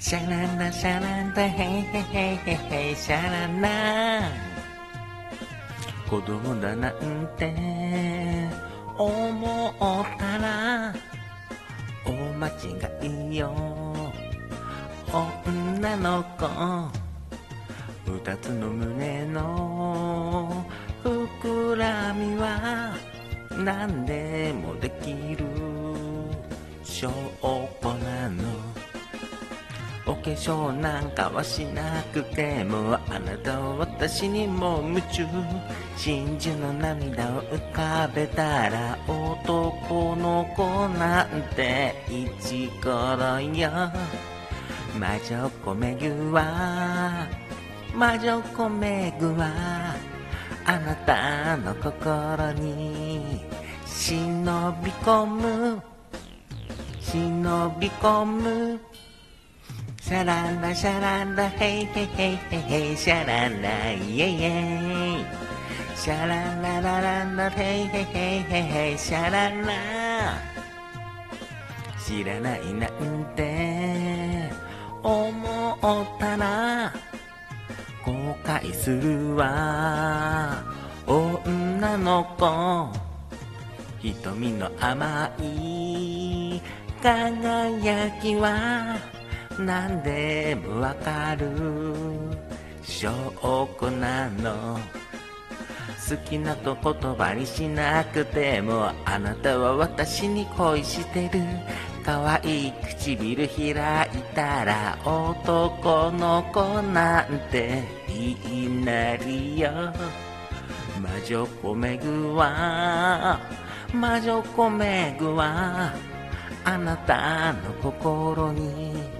シャランラシャランラヘイヘイヘイヘイヘイシャランラ子供だなんて思ったら大間違いよ。女の子二つの胸の膨らみは何でもできる。証拠なの。お化粧なんかはしなくてもあなたは私にも夢中真珠の涙を浮かべたら男の子なんていちころよ。魔女子めぐは魔女子めぐはあなたの心に忍び込む忍び込む。シャランラシャランラヘイヘイヘイヘイヘイシャランライエイエイ。シャランララランラヘイヘイヘイヘイヘイシャランラ知らないなんて。思ったら後悔するわ。女の子。瞳の甘い。輝きは。何でもわかる証拠なの好きなと言葉にしなくてもあなたは私に恋してる。可愛い唇開いたら男の子なんていいなりよ。魔女子めぐは魔女子めぐはあなたの心に。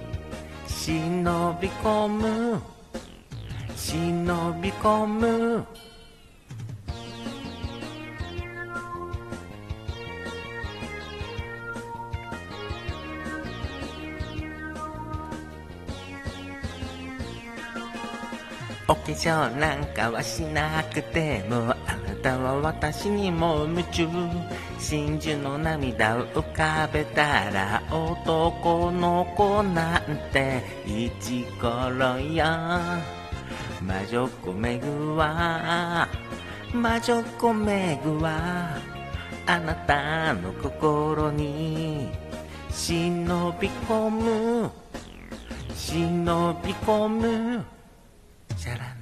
忍び込む。忍び込むお化粧なんかはしなくてもあたは私にも夢中真珠の涙を浮かべたら男の子なんていちころよ。魔女子めぐは魔女子めぐはあなたの心に忍び込む。忍び込む。シャラン。